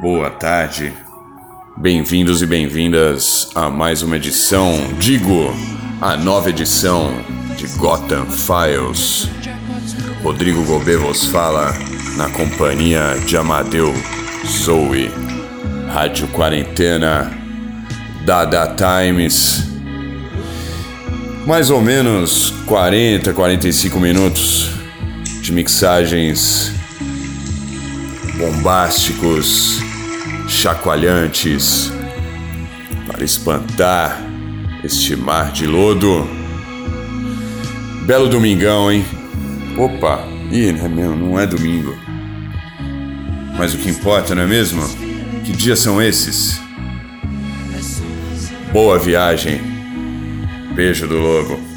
boa tarde. Bem-vindos e bem-vindas a mais uma edição, digo, a nova edição de Gotham Files. Rodrigo Gobet vos fala na companhia de Amadeu Zoe. Rádio Quarentena, Dada Times. Mais ou menos 40, 45 minutos de mixagens bombásticos, chacoalhantes, para espantar este mar de lodo. Belo domingão, hein? Opa, ih, não é, mesmo, não é domingo. Mas o que importa, não é mesmo? Que dias são esses? Boa viagem. Beijo do lobo.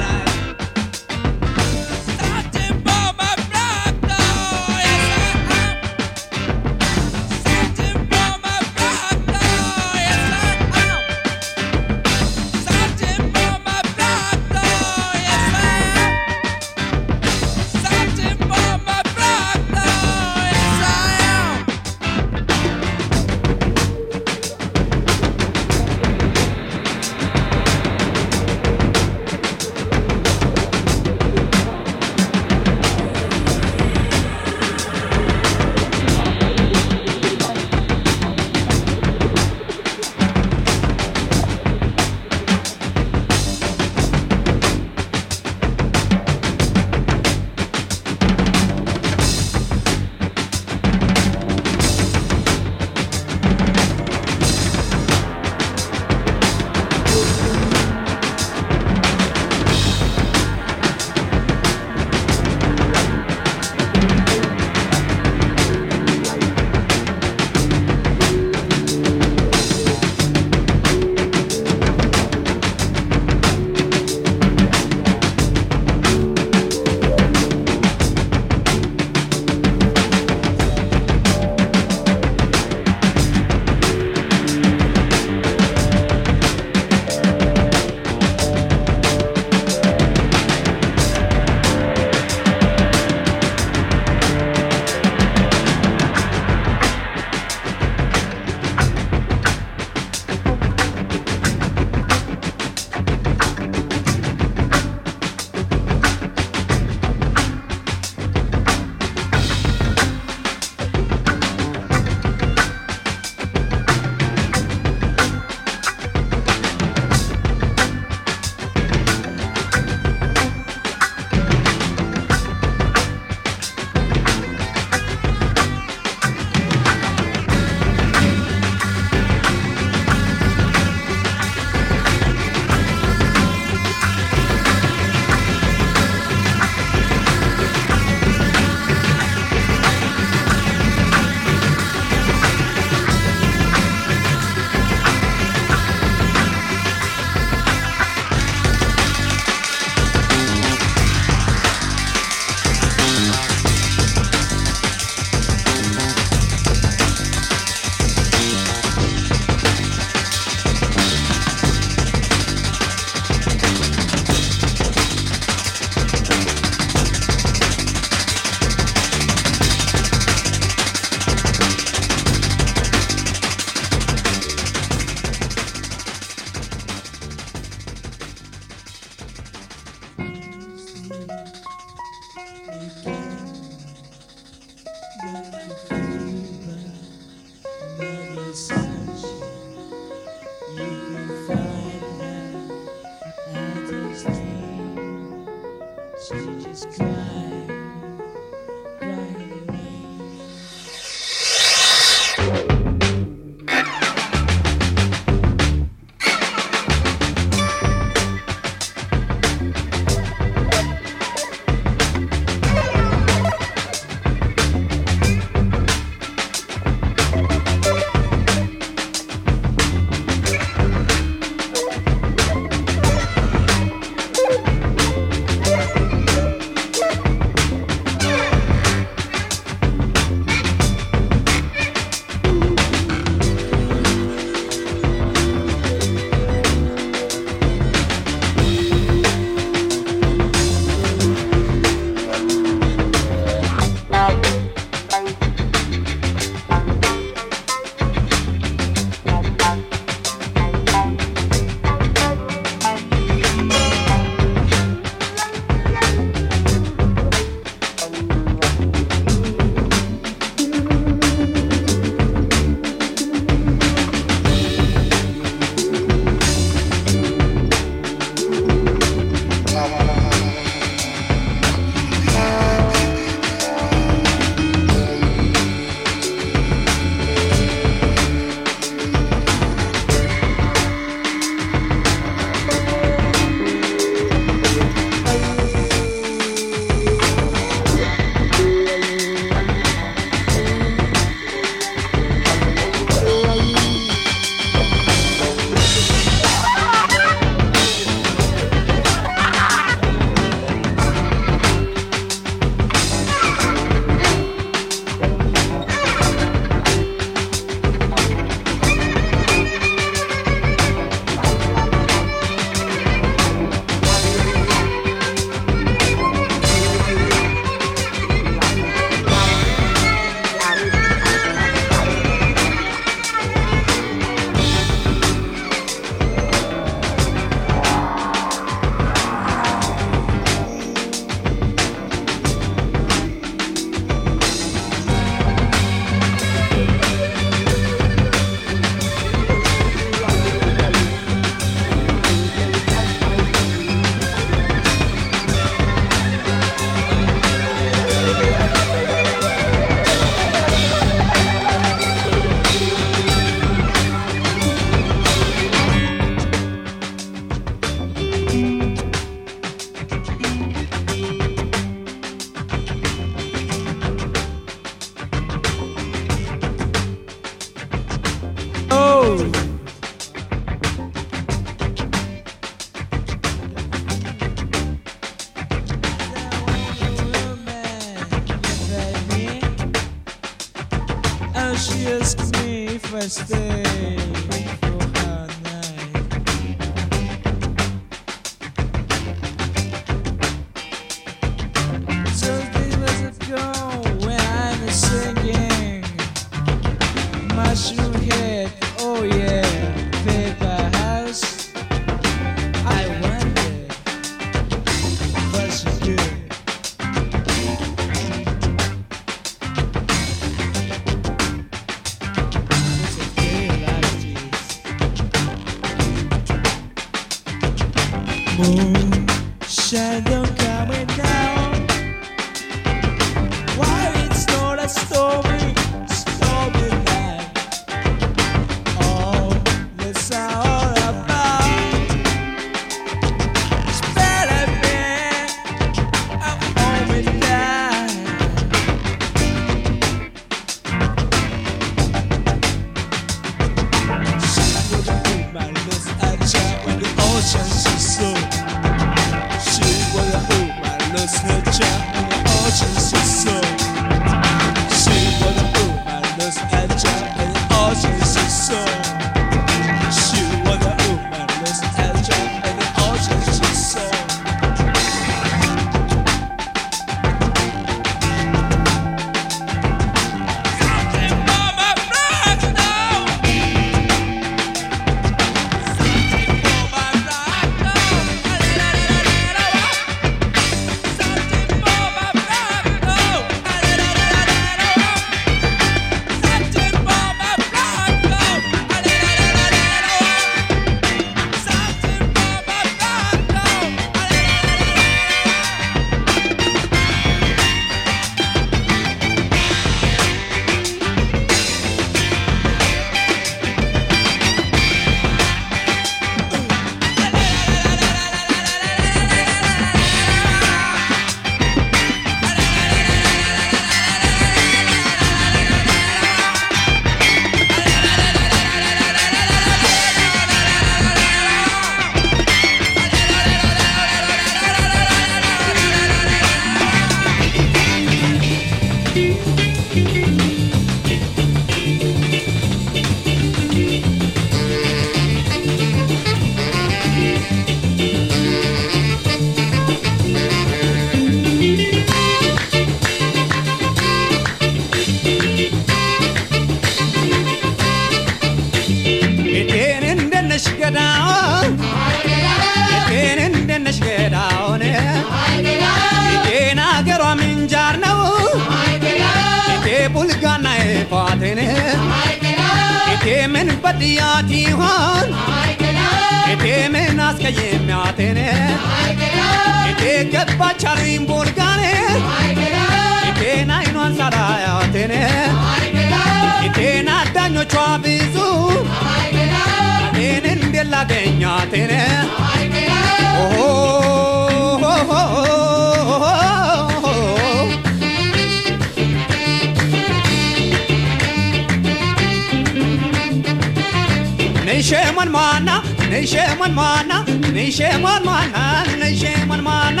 ንሸሞን ሟና ንሸሞን ሟና ንሸሞን ሟና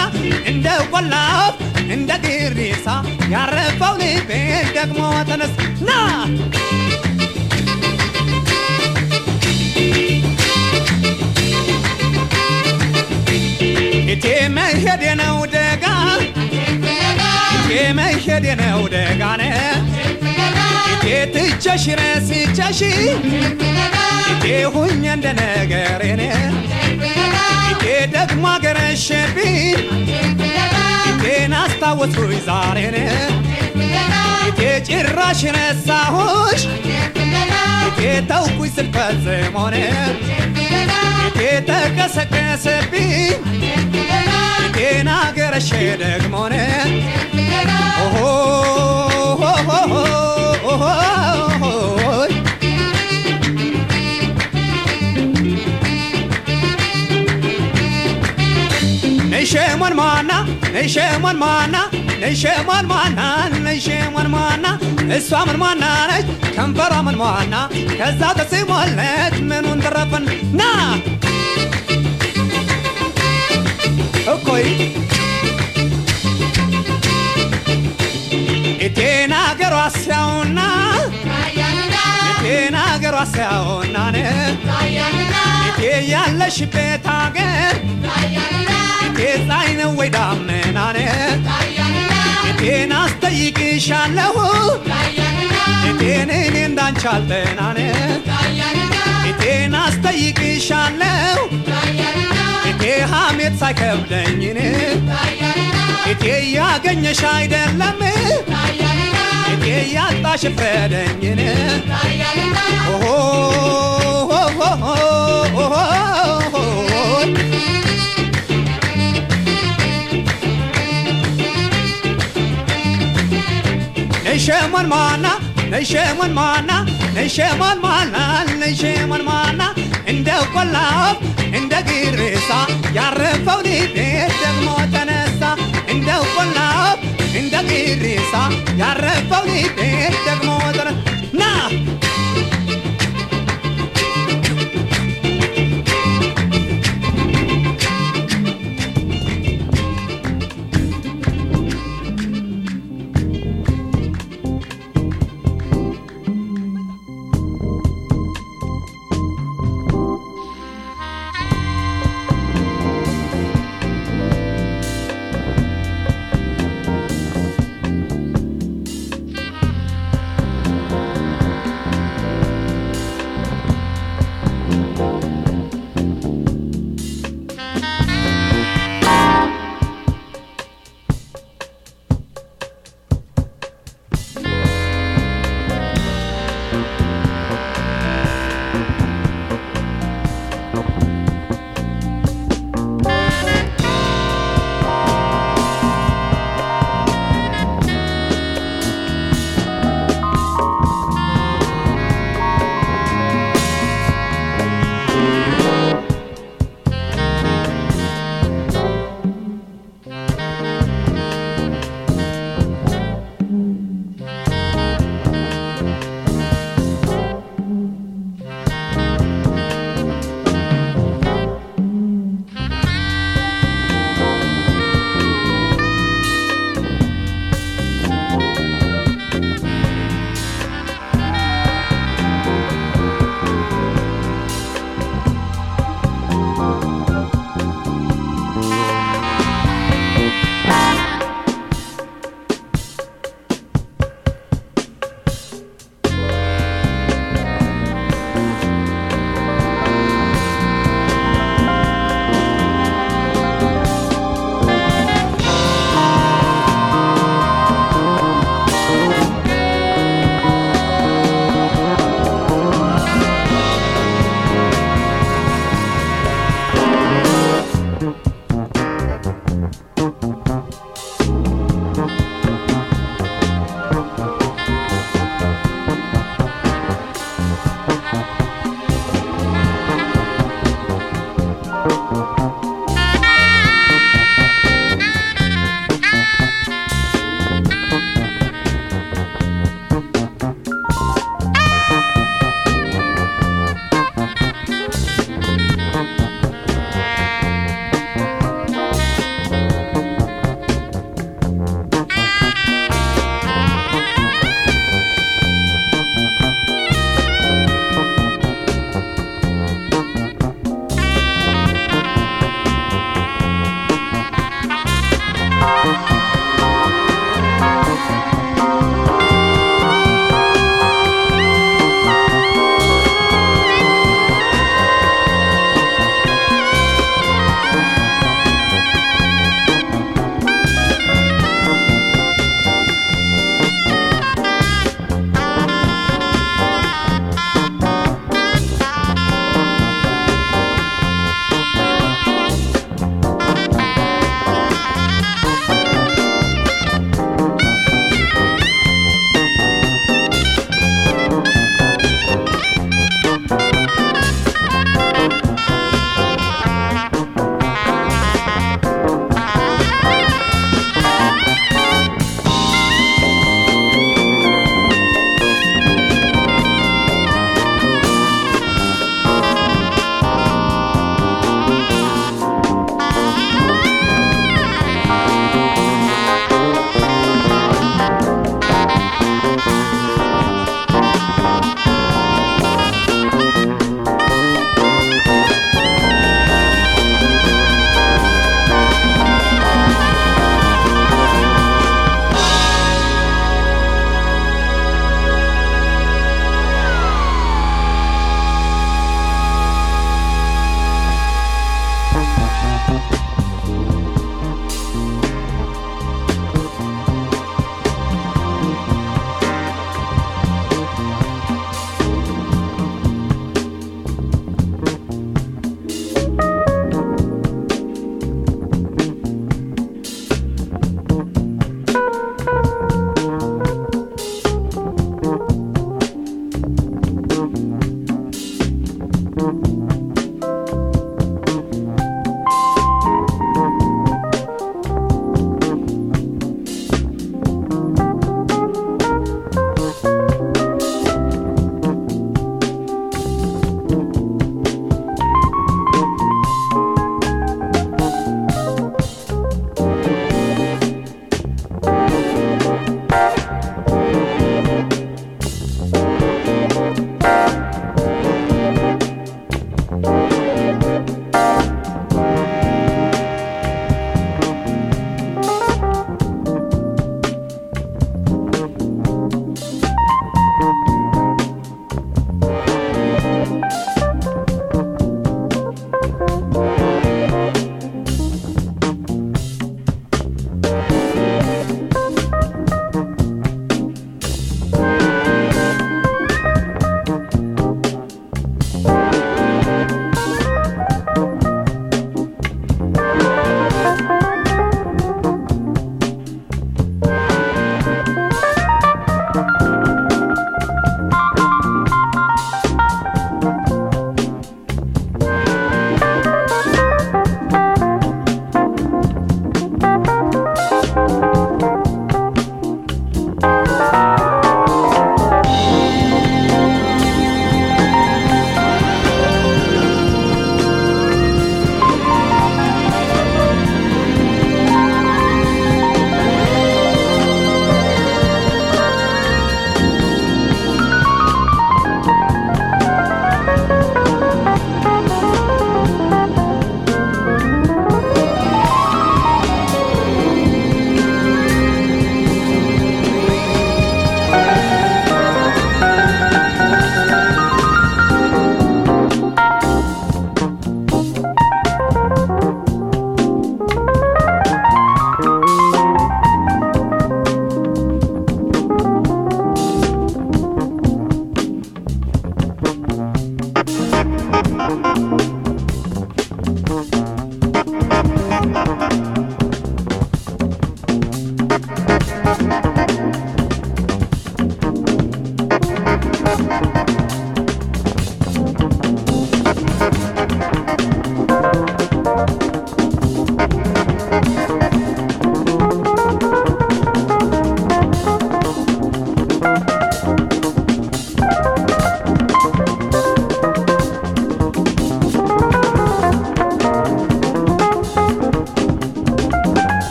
እንደ ቆላው እንደ ግሪሳ ያረፈው ልቤ ደግሞ ተነስ ና እቴ መሄድ ነው ደጋ እቴ መሄድ ነው ደጋነ ሴት እጀሽነ ሲጀሽ ኢቴ ሁኝ እንደ ነገሬን ኢቴ ደግሞ አገረሸብኝ ኢቴን አስታወስኩኝ ዛሬን ኢቴ ጭራሽ ረሳሁሽ ኢቴ ተውኩኝ ስል ፈጽሞን ኢቴ ተቀሰቀሰብኝ? አገረሸ ደግሞን ኦሆ نيشمون مانا نيشمون مانا نيشمون مانا نيشمون مانا اسوا من مانا نيش كمبرا من مانا كذا تسيمون لات منون درفن نا أوكي እቴና ገሯ ሲያውና እቴና ገሯ ሲያውና እቴ ያለሽበት አገር እቴ ፀሐይ ነው ወይ ዳመና ነ እቴን አስጠይቅሻለሁ እቴን እኔ እንዳንቺ አልጠና ነ እቴን አስጠይቅሻለሁ እቴ ሐሜት ሳይከብደኝን እቴ ያገኘሽ አይደለም እቴ ያጣሽ ፍረደኝን ነይሸሞን ማና ነይሸሞን ማና ነይሸሞን ማና ነይሸሞን ማና እንደ ቆላፍ እንደ ግርሳ ያረፈው ልቤ ደግሞ ተነሳ እንደ ቆላፍ እንደ ግርሳ ያረፈው ልቤ ደግሞ ተነሳ ና